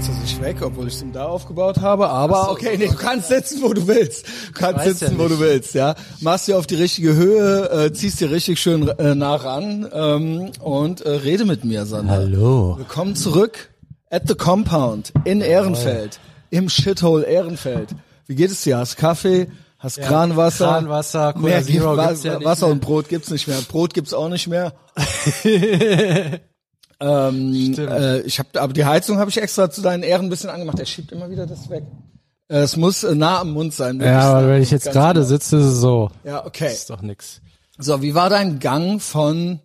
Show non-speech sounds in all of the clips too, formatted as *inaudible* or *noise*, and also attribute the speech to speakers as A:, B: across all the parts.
A: setzt er sich weg, obwohl ich es ihm da aufgebaut habe. Aber so, okay, nee, du kannst sitzen, wo du willst. Du kannst sitzen, ja wo du willst, ja. Machst dir auf die richtige Höhe, äh, ziehst dir richtig schön äh, nah ran ähm, und äh, rede mit mir, Sander.
B: Hallo.
A: Willkommen zurück at the Compound in Ehrenfeld, im Shithole Ehrenfeld. Wie geht es dir? Hast Kaffee? Hast ja, Kranwasser?
B: Kranwasser, Cola
A: mehr
B: Zero
A: gibt, gibt's ja Wasser und Brot gibt's nicht mehr. Brot gibt's auch nicht mehr. *laughs* ähm, äh, ich habe, aber die Heizung habe ich extra zu deinen Ehren ein bisschen angemacht. Er schiebt immer wieder das weg. Äh, es muss äh, nah am Mund sein.
B: Ja, aber wenn ich jetzt gerade genau. sitze, ist es so.
A: Ja, okay. Das
B: ist doch nix.
A: So, wie war dein Gang von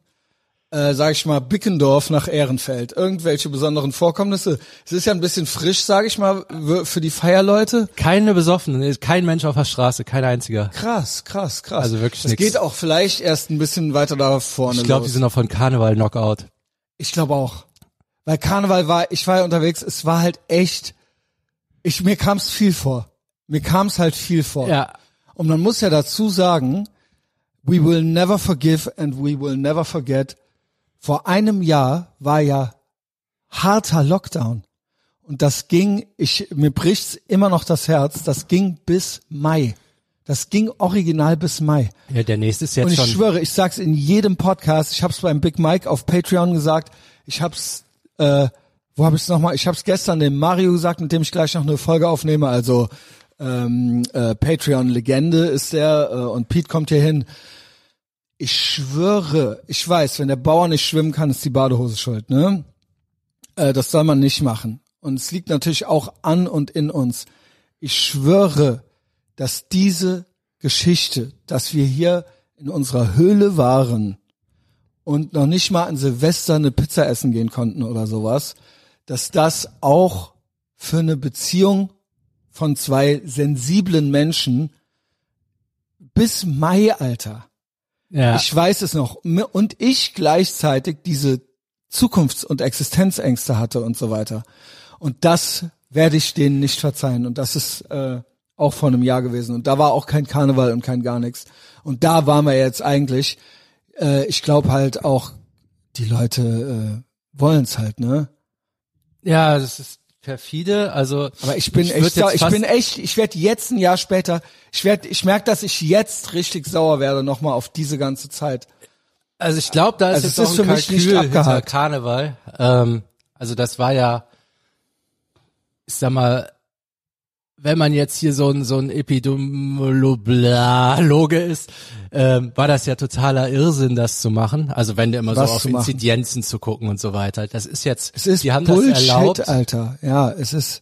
A: äh, sag ich mal, Bickendorf nach Ehrenfeld. Irgendwelche besonderen Vorkommnisse. Es ist ja ein bisschen frisch, sag ich mal, für die Feierleute.
B: Keine Besoffenen, kein Mensch auf der Straße, kein einziger.
A: Krass, krass, krass.
B: Also wirklich
A: Es geht auch vielleicht erst ein bisschen weiter da vorne
B: Ich glaube, die sind auch von Karneval Knockout.
A: Ich glaube auch. Weil Karneval war, ich war ja unterwegs, es war halt echt, ich, mir kam es viel vor. Mir kam es halt viel vor.
B: Ja.
A: Und man muss ja dazu sagen, we will never forgive and we will never forget vor einem Jahr war ja harter Lockdown. Und das ging, ich, mir bricht's immer noch das Herz, das ging bis Mai. Das ging original bis Mai.
B: Ja, der nächste ist jetzt
A: Und ich
B: schon.
A: schwöre, ich sag's in jedem Podcast, ich hab's beim Big Mike auf Patreon gesagt, ich hab's, äh, wo hab ich's nochmal? Ich hab's gestern dem Mario gesagt, mit dem ich gleich noch eine Folge aufnehme, also ähm, äh, Patreon-Legende ist der äh, und Pete kommt hier hin ich schwöre, ich weiß, wenn der Bauer nicht schwimmen kann, ist die Badehose schuld, ne? Äh, das soll man nicht machen. Und es liegt natürlich auch an und in uns. Ich schwöre, dass diese Geschichte, dass wir hier in unserer Höhle waren und noch nicht mal an Silvester eine Pizza essen gehen konnten oder sowas, dass das auch für eine Beziehung von zwei sensiblen Menschen bis Mai, Alter,
B: ja.
A: Ich weiß es noch. Und ich gleichzeitig diese Zukunfts- und Existenzängste hatte und so weiter. Und das werde ich denen nicht verzeihen. Und das ist äh, auch vor einem Jahr gewesen. Und da war auch kein Karneval und kein gar nichts. Und da waren wir jetzt eigentlich. Äh, ich glaube halt auch, die Leute äh, wollen es halt, ne?
B: Ja, das ist perfide. Also,
A: aber ich bin ich echt, sauer, ich bin echt, ich werde jetzt ein Jahr später, ich werde, ich merke, dass ich jetzt richtig sauer werde nochmal auf diese ganze Zeit.
B: Also ich glaube, da ist also jetzt ist auch ein für mich nicht abgehakt. Karneval. Ähm, also das war ja, ich sag mal, wenn man jetzt hier so ein, so ein Epidemiologe ist, ähm, war das ja totaler Irrsinn, das zu machen. Also wenn du immer Was so auf Inzidenzen zu gucken und so weiter. Das ist jetzt,
A: es ist
B: die haben
A: Bullshit,
B: das erlaubt.
A: Alter. Ja, es ist.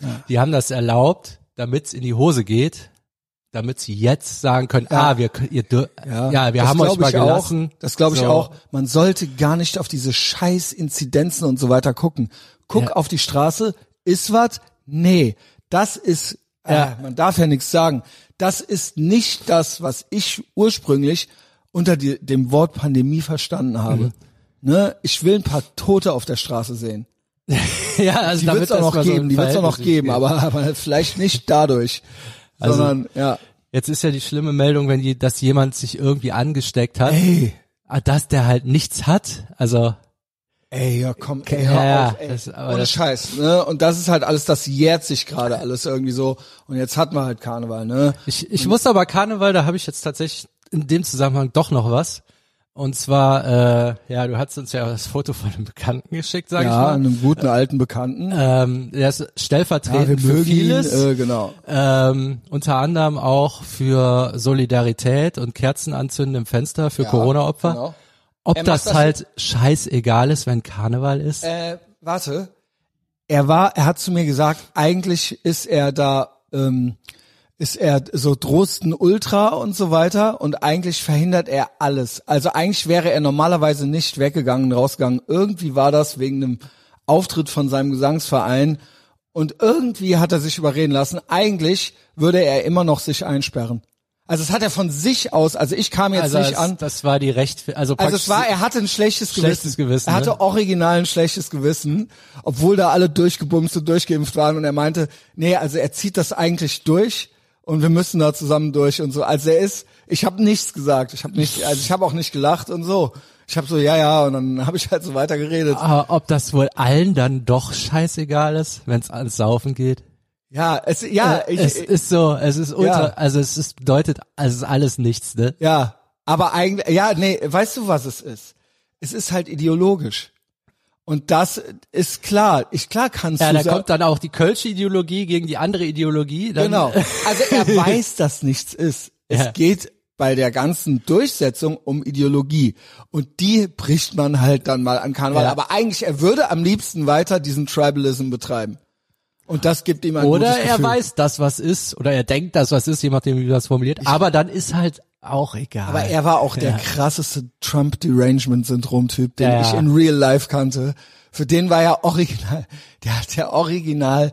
B: Ja. Die haben das erlaubt, damit es in die Hose geht, damit sie jetzt sagen können, ja. ah, wir, ihr, ja, ja wir haben euch mal gelassen.
A: Auch, das glaube ich so. auch. Man sollte gar nicht auf diese scheiß Inzidenzen und so weiter gucken. Guck ja. auf die Straße, ist was? Nee. Das ist, äh, ja. man darf ja nichts sagen. Das ist nicht das, was ich ursprünglich unter die, dem Wort Pandemie verstanden habe. Mhm. Ne? Ich will ein paar Tote auf der Straße sehen. *laughs*
B: ja, also
A: die wird es auch noch geben, so die wird es auch noch geben, aber, aber vielleicht nicht *laughs* dadurch, also, sondern ja.
B: Jetzt ist ja die schlimme Meldung, wenn die, dass jemand sich irgendwie angesteckt hat,
A: Ey.
B: Ah, dass der halt nichts hat. Also
A: Ey, ja, komm, ey, hör ja, auf, ey. Das, Ohne Scheiß, ne? Und das ist halt alles, das jährt sich gerade alles irgendwie so. Und jetzt hat man halt Karneval, ne?
B: Ich, ich wusste aber Karneval, da habe ich jetzt tatsächlich in dem Zusammenhang doch noch was. Und zwar, äh, ja, du hast uns ja das Foto von einem Bekannten geschickt, sag
A: ja,
B: ich mal.
A: Ja, einem guten alten Bekannten.
B: Ähm, der ist stellvertretend ja, für vieles.
A: Ihn, äh, genau.
B: Ähm, unter anderem auch für Solidarität und Kerzenanzünden im Fenster für ja, Corona-Opfer. Genau. Ob das, das halt scheißegal ist, wenn Karneval ist?
A: Äh, warte. Er war, er hat zu mir gesagt, eigentlich ist er da, ähm, ist er so Drosten Ultra und so weiter und eigentlich verhindert er alles. Also eigentlich wäre er normalerweise nicht weggegangen, rausgegangen. Irgendwie war das wegen einem Auftritt von seinem Gesangsverein und irgendwie hat er sich überreden lassen. Eigentlich würde er immer noch sich einsperren. Also es hat er von sich aus, also ich kam jetzt
B: also
A: nicht
B: es,
A: an.
B: Das war die Recht, also
A: Also es war, er hatte ein schlechtes,
B: schlechtes Gewissen. Gewissen
A: er hatte
B: ne?
A: original ein schlechtes Gewissen, obwohl da alle durchgebumst und durchgeimpft waren und er meinte, nee, also er zieht das eigentlich durch und wir müssen da zusammen durch und so. Also er ist, ich habe nichts gesagt, ich habe nicht, also ich habe auch nicht gelacht und so. Ich habe so, ja, ja, und dann habe ich halt so weitergeredet.
B: Aber ob das wohl allen dann doch scheißegal ist, wenn es ans Saufen geht?
A: Ja, es, ja,
B: äh, ich, es ist so, es ist ultra, ja. also es ist, bedeutet, es ist alles nichts, ne?
A: Ja, aber eigentlich, ja, nee, weißt du, was es ist? Es ist halt ideologisch. Und das ist klar. Ich klar kannst
B: ja,
A: du.
B: Ja, da kommt dann auch die Kölsche Ideologie gegen die andere Ideologie.
A: Genau. Also er *laughs* weiß, dass nichts ist. Es ja. geht bei der ganzen Durchsetzung um Ideologie. Und die bricht man halt dann mal an Karneval. Ja. Aber eigentlich, er würde am liebsten weiter diesen Tribalism betreiben. Und das gibt ihm ein
B: Oder er weiß, dass was ist, oder er denkt, dass was ist, je nachdem, wie das formuliert. Ich aber dann ist halt auch egal.
A: Aber er war auch der krasseste Trump-Derangement-Syndrom-Typ, den ja. ich in Real Life kannte. Für den war er original, *laughs* der hat der Original,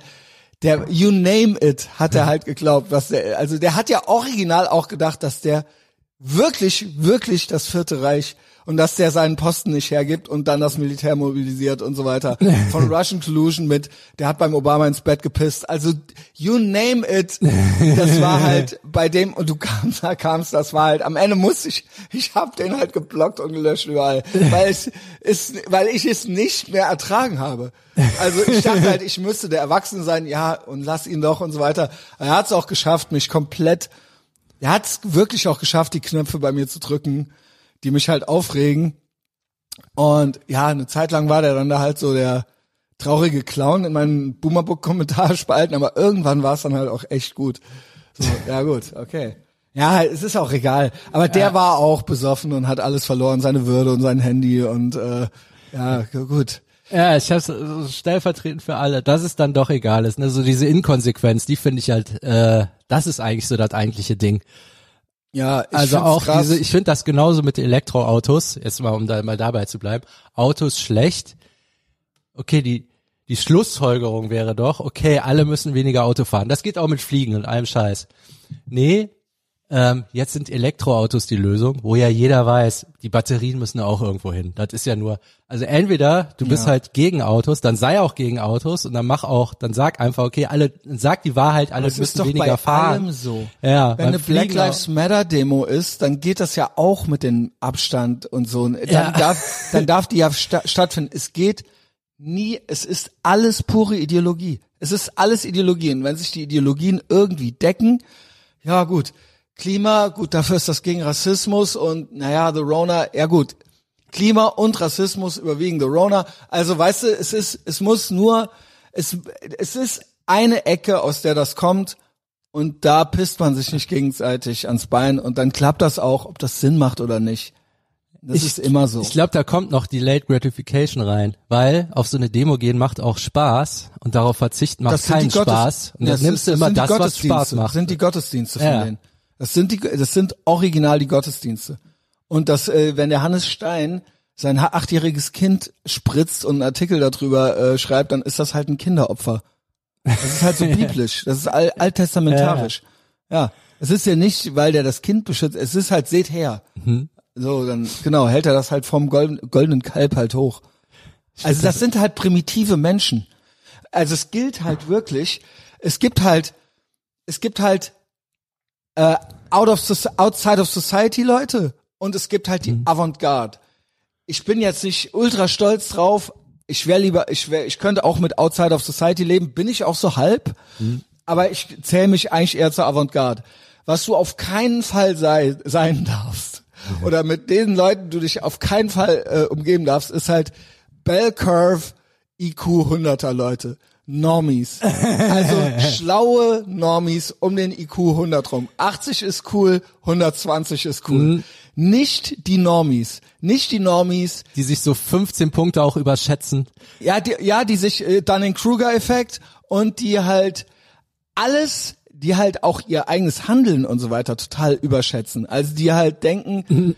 A: der You name it, hat er halt geglaubt, was der, also der hat ja original auch gedacht, dass der wirklich, wirklich das Vierte Reich und dass der seinen Posten nicht hergibt und dann das Militär mobilisiert und so weiter. Von *laughs* Russian Collusion mit, der hat beim Obama ins Bett gepisst. Also you name it. Das war halt *laughs* bei dem und du kamst, da kamst, das war halt am Ende muss ich, ich hab den halt geblockt und gelöscht überall, weil es ist, weil ich es nicht mehr ertragen habe. Also ich dachte halt, ich müsste der Erwachsene sein, ja und lass ihn doch und so weiter. Er hat es auch geschafft, mich komplett er hat es wirklich auch geschafft, die Knöpfe bei mir zu drücken die mich halt aufregen. Und ja, eine Zeit lang war der dann da halt so der traurige Clown in meinen Boomerbook-Kommentarspalten, aber irgendwann war es dann halt auch echt gut. So, ja gut, okay. Ja, es ist auch egal. Aber der ja. war auch besoffen und hat alles verloren, seine Würde und sein Handy und äh, ja, gut.
B: Ja, ich hab's stellvertretend für alle, dass es dann doch egal ist. Ne? So diese Inkonsequenz, die finde ich halt, äh, das ist eigentlich so das eigentliche Ding.
A: Ja,
B: ich also auch krass. diese, ich finde das genauso mit Elektroautos, jetzt mal, um da mal dabei zu bleiben. Autos schlecht. Okay, die, die Schlussfolgerung wäre doch, okay, alle müssen weniger Auto fahren. Das geht auch mit Fliegen und allem Scheiß. Nee, ähm, jetzt sind Elektroautos die Lösung, wo ja jeder weiß, die Batterien müssen auch irgendwo hin. Das ist ja nur, also entweder du bist ja. halt gegen Autos, dann sei auch gegen Autos und dann mach auch, dann sag einfach, okay, alle, sag die Wahrheit, alle das müssen weniger bei fahren.
A: Allem so.
B: Ja,
A: wenn eine Black Lives Matter Demo ist, dann geht das ja auch mit dem Abstand und so. Dann ja. darf, dann *laughs* darf die ja sta stattfinden. Es geht nie, es ist alles pure Ideologie. Es ist alles Ideologien. Wenn sich die Ideologien irgendwie decken, ja gut, Klima, gut, dafür ist das gegen Rassismus und naja, The Rona, ja gut, Klima und Rassismus überwiegen The Rona. Also weißt du, es ist, es muss nur, es, es ist eine Ecke, aus der das kommt und da pisst man sich nicht gegenseitig ans Bein und dann klappt das auch, ob das Sinn macht oder nicht. Das ich, ist immer so.
B: Ich glaube, da kommt noch die Late Gratification rein, weil auf so eine Demo gehen macht auch Spaß und darauf verzichten macht keinen Spaß. Und dann nimmst du immer das, was Spaß macht.
A: Das sind die Gottesdienste von ja. denen. Das sind die, das sind original die Gottesdienste. Und das, äh, wenn der Hannes Stein sein achtjähriges Kind spritzt und einen Artikel darüber äh, schreibt, dann ist das halt ein Kinderopfer. Das ist halt so *laughs* biblisch. Das ist alt alttestamentarisch. Ja. ja. Es ist ja nicht, weil der das Kind beschützt. Es ist halt, seht her. Mhm. So, dann, genau, hält er das halt vom golden, goldenen Kalb halt hoch. Also das sind halt primitive Menschen. Also es gilt halt wirklich, es gibt halt, es gibt halt äh, out of outside of society Leute und es gibt halt die mhm. Avantgarde. Ich bin jetzt nicht ultra stolz drauf. Ich wäre lieber, ich wäre, ich könnte auch mit outside of society leben. Bin ich auch so halb, mhm. aber ich zähle mich eigentlich eher zur Avantgarde. Was du auf keinen Fall sei, sein darfst mhm. oder mit den Leuten du dich auf keinen Fall äh, umgeben darfst, ist halt Bell Curve IQ 100er Leute. Normies. Also schlaue Normies um den IQ 100 rum. 80 ist cool, 120 ist cool. Mhm. Nicht die Normies. Nicht die Normies.
B: Die sich so 15 Punkte auch überschätzen.
A: Ja, die, ja, die sich äh, dann den Kruger-Effekt und die halt alles, die halt auch ihr eigenes Handeln und so weiter total überschätzen. Also die halt denken, mhm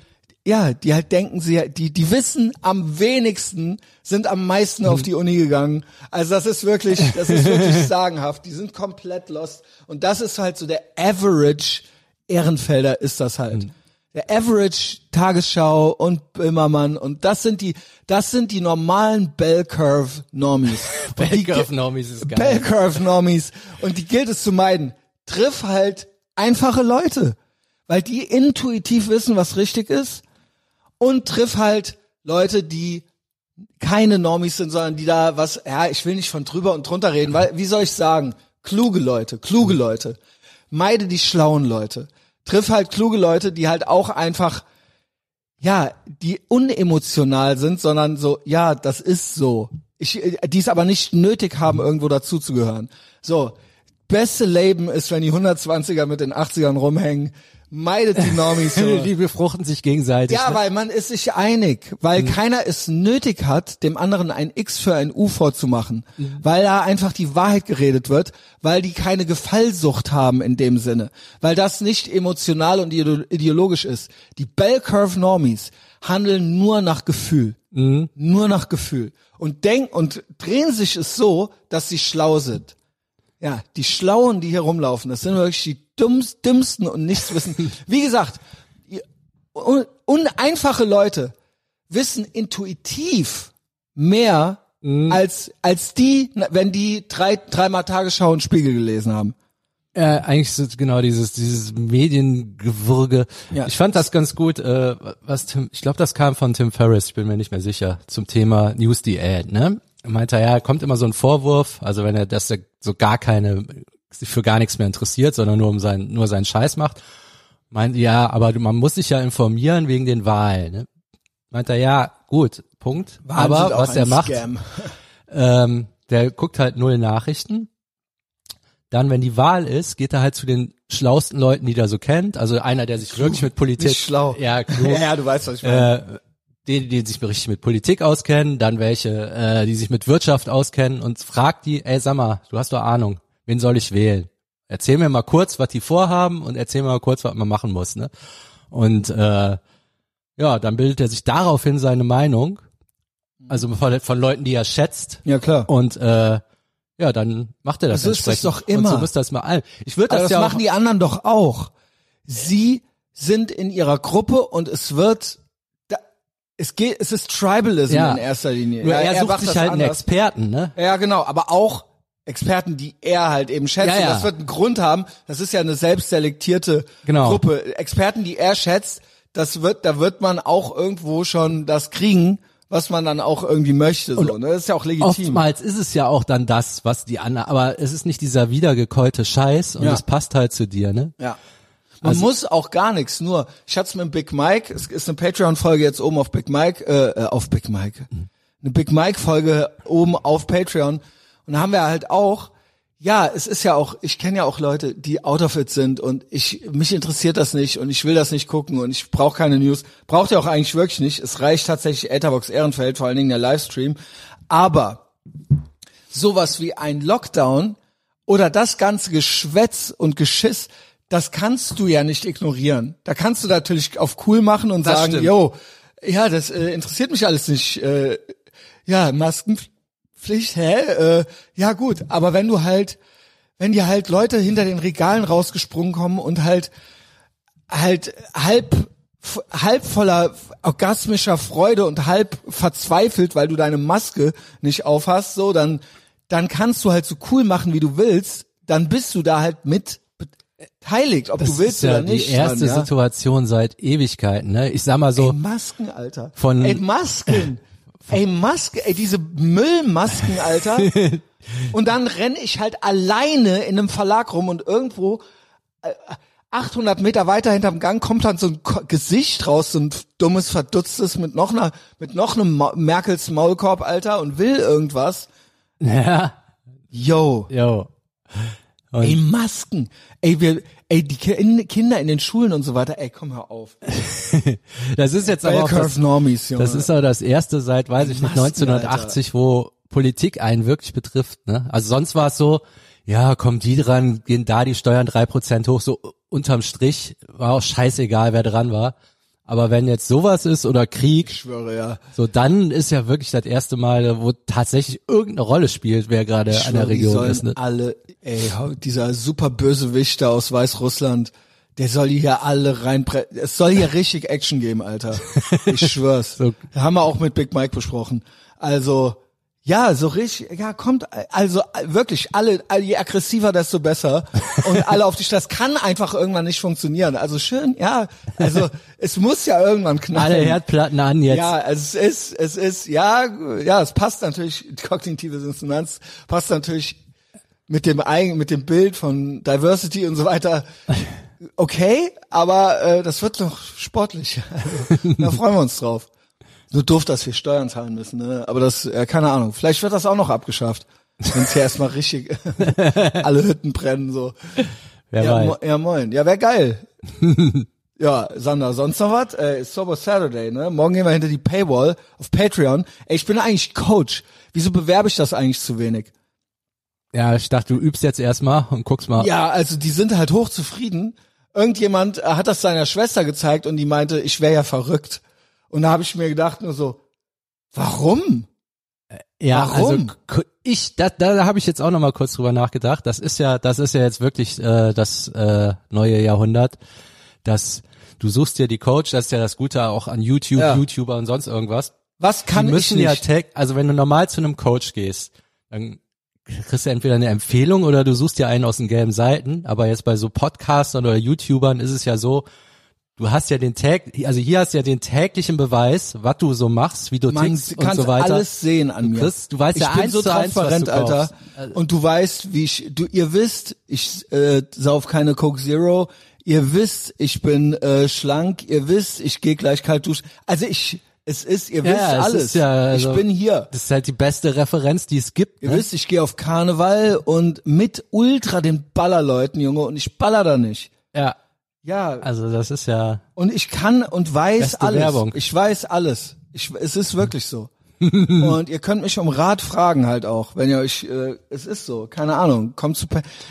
A: ja, die halt denken sie, die, die wissen am wenigsten, sind am meisten auf die Uni gegangen. Also das ist wirklich, das ist wirklich *laughs* sagenhaft. Die sind komplett lost. Und das ist halt so der Average Ehrenfelder ist das halt. Mhm. Der Average Tagesschau und Böhmermann und das sind die, das sind die normalen Bell Curve Normies. *laughs*
B: Bell Curve Normies ist geil.
A: Bell Curve Normies. Und die gilt es zu meiden. Triff halt einfache Leute. Weil die intuitiv wissen, was richtig ist und triff halt Leute, die keine Normis sind, sondern die da was, ja, ich will nicht von drüber und drunter reden, weil, wie soll ich sagen, kluge Leute, kluge Leute. Meide die schlauen Leute. Triff halt kluge Leute, die halt auch einfach, ja, die unemotional sind, sondern so, ja, das ist so. Ich, die es aber nicht nötig haben, irgendwo dazuzugehören. So, beste Leben ist, wenn die 120er mit den 80ern rumhängen. Meidet die Normis. *laughs* So.
B: die befruchten sich gegenseitig.
A: Ja,
B: ne?
A: weil man ist sich einig, weil
B: Mhm.
A: keiner es nötig hat, dem anderen ein X für ein U vorzumachen,
B: Mhm.
A: weil da einfach die Wahrheit geredet wird, weil die keine Gefallsucht haben in dem Sinne, weil das nicht emotional und ideo- ideologisch ist. Die Bell Curve Normies handeln nur nach Gefühl,
B: Mhm.
A: nur nach Gefühl und denken und drehen sich es so, dass sie schlau sind. Ja, die Schlauen, die hier rumlaufen, das sind wirklich die dummst, dümmsten und nichts wissen. *laughs* Wie gesagt, uneinfache Leute wissen intuitiv mehr als als die, wenn die drei dreimal Tagesschau und Spiegel gelesen haben.
B: Äh, eigentlich ist es genau dieses dieses Mediengewürge.
A: Ja.
B: Ich fand das ganz gut. Äh, was Tim, ich glaube, das kam von Tim Ferriss. Ich bin mir nicht mehr sicher zum Thema News the Ad. Ne, er meinte ja, kommt immer so ein Vorwurf. Also wenn er dass er so gar keine sich für gar nichts mehr interessiert, sondern nur um sein nur seinen Scheiß macht. Meint ja, aber man muss sich ja informieren wegen den Wahlen. Ne? Meint er ja, gut, Punkt.
A: Wahlen
B: aber was er macht, *laughs* ähm, der guckt halt null Nachrichten. Dann, wenn die Wahl ist, geht er halt zu den schlausten Leuten, die er so kennt. Also einer, der sich wirklich mit Politik,
A: schlau.
B: ja, klug,
A: Ja, *laughs* ja, du weißt, was ich meine.
B: Die, die sich richtig mit Politik auskennen, dann welche, äh, die sich mit Wirtschaft auskennen und fragt die, ey, sag mal, du hast doch Ahnung, wen soll ich wählen? Erzähl mir mal kurz, was die vorhaben und erzähl mir mal kurz, was man machen muss, ne? Und äh, ja, dann bildet er sich daraufhin seine Meinung, also von, von Leuten, die er schätzt,
A: ja, klar.
B: und äh, ja, dann macht er das
A: So ist es
B: entsprechend.
A: doch immer.
B: Und so müsste das mal allen. Ich würde
A: Aber
B: das,
A: das
B: ja
A: machen die anderen doch auch. Sie sind in ihrer Gruppe und es wird, es geht, es ist Tribalism
B: Ja.
A: in erster Linie.
B: nur
A: Ja,
B: er sucht sich
A: das
B: halt einen
A: anders.
B: Experten, ne?
A: Ja, genau, aber auch Experten, die er halt eben schätzt.
B: Ja,
A: Und
B: ja.
A: Das wird einen Grund haben. Das ist ja eine selbstselektierte
B: Genau.
A: Gruppe. Experten, die er schätzt, das wird, da wird man auch irgendwo schon das kriegen, was man dann auch irgendwie möchte. So, ne? Das ist ja auch legitim.
B: Oftmals ist es ja auch dann das, was die anderen, aber es ist nicht dieser wiedergekäute Scheiß und
A: Ja.
B: es passt halt zu dir, ne?
A: Ja. Man
B: Also-
A: muss auch gar nichts, nur, ich hatte es mit Big Mike, es ist eine Patreon-Folge jetzt oben auf Big Mike, äh, äh, auf Big Mike. Eine Big Mike-Folge oben auf Patreon. Und da haben wir halt auch, ja, es ist ja auch, ich kenne ja auch Leute, die out of it sind und ich, mich interessiert das nicht und ich will das nicht gucken und ich brauche keine News. Braucht ihr auch eigentlich wirklich nicht. Es reicht tatsächlich Etherbox Ehrenfeld, vor allen Dingen der Livestream. Aber sowas wie ein Lockdown oder das ganze Geschwätz und Geschiss, das kannst du ja nicht ignorieren. Da kannst du natürlich auf cool machen und
B: Das
A: sagen,
B: stimmt.
A: yo, ja, das äh, interessiert mich alles nicht. Äh, ja, Maskenpflicht, hä? Äh, ja gut, aber wenn du halt, wenn dir halt Leute hinter den Regalen rausgesprungen kommen und halt halt halb halb voller orgasmischer Freude und halb verzweifelt, weil du deine Maske nicht aufhast, so dann dann kannst du halt so cool machen, wie du willst, dann bist du da halt mit beteiligt, ob
B: Das
A: du willst
B: ist ja
A: oder nicht.
B: die erste
A: Mann, ja?
B: Situation seit Ewigkeiten, ne? Ich sag mal so,
A: Ey, Masken, Alter.
B: Von-
A: ey, Masken. *laughs* ey, Maske, ey, diese Müllmasken, Alter. *laughs* und dann renne ich halt alleine in einem Verlag rum und irgendwo äh, 800 Meter weiter hinterm Gang kommt dann so ein Gesicht raus, so ein dummes, verdutztes mit noch einer, mit noch einem Merkels Maulkorb, Alter, und will irgendwas.
B: ja,
A: Yo.
B: Jo.
A: Ey, Masken. Ey, wir, ey, die Ki- Kinder in den Schulen und so weiter. Ey, komm, hör auf. *laughs*
B: Das ist jetzt aber auch das,
A: Normies, Junge.
B: das ist auch das erste seit, weiß ich nicht,
A: Masken,
B: 1980, wo Politik einen wirklich betrifft, ne? Also sonst war es so, ja, kommen die dran, gehen da die Steuern drei Prozent hoch, so unterm Strich, war auch scheißegal, wer dran war. Aber wenn jetzt sowas ist oder Krieg,
A: ich schwöre, ja.
B: so dann ist ja wirklich das erste Mal, wo tatsächlich irgendeine Rolle spielt, wer gerade an der Region ist. Ne?
A: alle, ey, dieser super Bösewicht da aus Weißrussland, der soll hier alle reinpre... Es soll hier richtig Action geben, Alter. *laughs* Ich schwör's.
B: So.
A: Haben wir auch mit Big Mike besprochen. Also, Ja, so richtig, ja, kommt, also wirklich, alle, je aggressiver, desto besser. Und alle auf die Straße. Das kann einfach irgendwann nicht funktionieren. Also schön, ja, also es muss ja irgendwann knallen.
B: Alle Herdplatten an jetzt.
A: Ja, es ist, es ist, ja, ja, es passt natürlich, kognitive Dissonanz passt natürlich mit dem eigen, mit dem Bild von Diversity und so weiter. Okay, aber äh, das wird noch sportlich. Also, *laughs* da freuen wir uns drauf. Nur doof, dass wir Steuern zahlen müssen, ne? Aber das, äh, keine Ahnung. Vielleicht wird das auch noch abgeschafft. Wenn es hier erstmal richtig *laughs* alle Hütten brennen, so.
B: Wer
A: ja, mo ja, moin. Ja, wär geil. *laughs* ja, Sander, sonst noch was? Äh, ist Sober Saturday, ne? Morgen gehen wir hinter die Paywall auf Patreon. Ey, ich bin eigentlich Coach. Wieso bewerbe ich das eigentlich zu wenig?
B: Ja, ich dachte, du übst jetzt erstmal und guckst mal.
A: Ja, also die sind halt hochzufrieden. Irgendjemand äh, hat das seiner Schwester gezeigt und die meinte, ich wäre ja verrückt. Und da habe ich mir gedacht nur so, warum?
B: Ja,
A: Warum?
B: also ich, da, da, habe ich jetzt auch noch mal kurz drüber nachgedacht. Das ist ja, das ist ja jetzt wirklich äh, das äh, neue Jahrhundert, dass du suchst dir die Coach, das ist ja das Gute auch an YouTube,
A: Ja.
B: YouTuber und sonst irgendwas.
A: Was kann
B: die
A: ich
B: müssen
A: nicht?
B: ja tag, also wenn du normal zu einem Coach gehst, dann kriegst du entweder eine Empfehlung oder du suchst dir einen aus den gelben Seiten. Aber jetzt bei so Podcastern oder YouTubern ist es ja so, du hast ja den Tag, also hier hast du ja den täglichen Beweis, was du so machst, wie du
A: Man
B: tickst und
A: kannst
B: so weiter.
A: alles sehen an mir.
B: kriegst- du weißt
A: ich
B: ja
A: bin
B: eins
A: so
B: zu eins, was
A: transparent,
B: du
A: Alter.
B: kaufst.
A: Und du weißt, wie ich, du, ihr wisst, ich äh, sauf keine Coke Zero. Ihr wisst, ich bin äh, schlank. Ihr wisst, ich gehe gleich kalt duschen. Also ich, es ist, ihr
B: Ja,
A: wisst
B: es
A: alles.
B: ja, also-
A: ich bin hier.
B: Das ist halt die beste Referenz, die es gibt.
A: Ihr
B: Ne?
A: wisst, ich gehe auf Karneval und mit Ultra den Ballerleuten, Junge, und ich baller da nicht.
B: Ja,
A: Ja,
B: also das ist ja,
A: Und ich kann und weiß alles.
B: Werbung.
A: Ich weiß alles. Ich, es ist wirklich so. *laughs* und ihr könnt mich um Rat fragen halt auch, wenn ihr euch, äh, es ist so, keine Ahnung, kommt zu,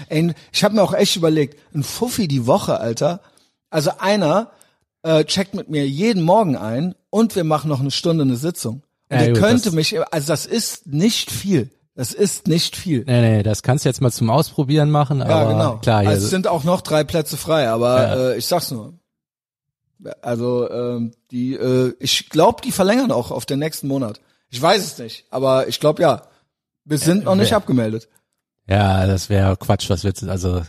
A: ey, ich habe mir auch echt überlegt, ein Fuffi die Woche, Alter. Also einer äh, checkt mit mir jeden Morgen ein und wir machen noch eine Stunde eine Sitzung. Und
B: Ja,
A: ihr
B: gut,
A: könnte mich, also das ist nicht viel. Das ist nicht viel.
B: nee, nee, das kannst du jetzt mal zum Ausprobieren machen, aber
A: Ja, genau.
B: klar,
A: also es sind auch noch drei Plätze frei, aber
B: Ja.
A: äh, ich sag's nur. Also ähm, die, äh, ich glaube, die verlängern auch auf den nächsten Monat. Ich weiß es nicht, aber ich glaube ja. Wir sind noch nicht
B: wer-
A: abgemeldet.
B: ja, das wäre Quatsch, was willst du, also,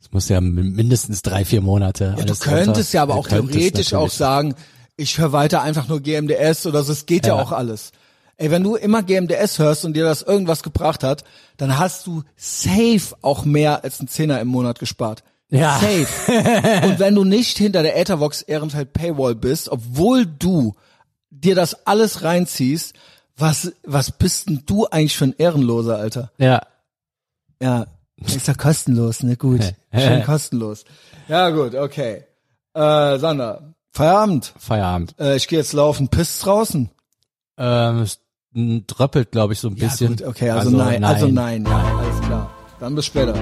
B: es muss ja mi- mindestens drei, vier Monate.
A: Ja, du könntest
B: drunter.
A: ja aber auch theoretisch auch sagen, ich weiter einfach nur GMDS oder so. Es geht ja.
B: Ja.
A: auch alles. Ey, wenn du immer GMDS hörst und dir das irgendwas gebracht hat, dann hast du safe auch mehr als einen Zehner im Monat gespart.
B: Ja.
A: Safe. *laughs* und wenn du nicht hinter der Ethervox Ehrenfeld Paywall bist, obwohl du dir das alles reinziehst, was, was bist denn du eigentlich für ein Ehrenloser, Alter?
B: Ja,
A: Ja, ist ja kostenlos, ne? Gut. *laughs* Schön kostenlos. Ja, gut, okay. Äh, Sander, Feierabend.
B: Feierabend.
A: Äh, ich gehe jetzt laufen. Pisst draußen?
B: Ähm, dröppelt, glaube ich, so ein bisschen.
A: Ja, gut, okay, also, nein, also nein, ja, alles klar. Dann bis später.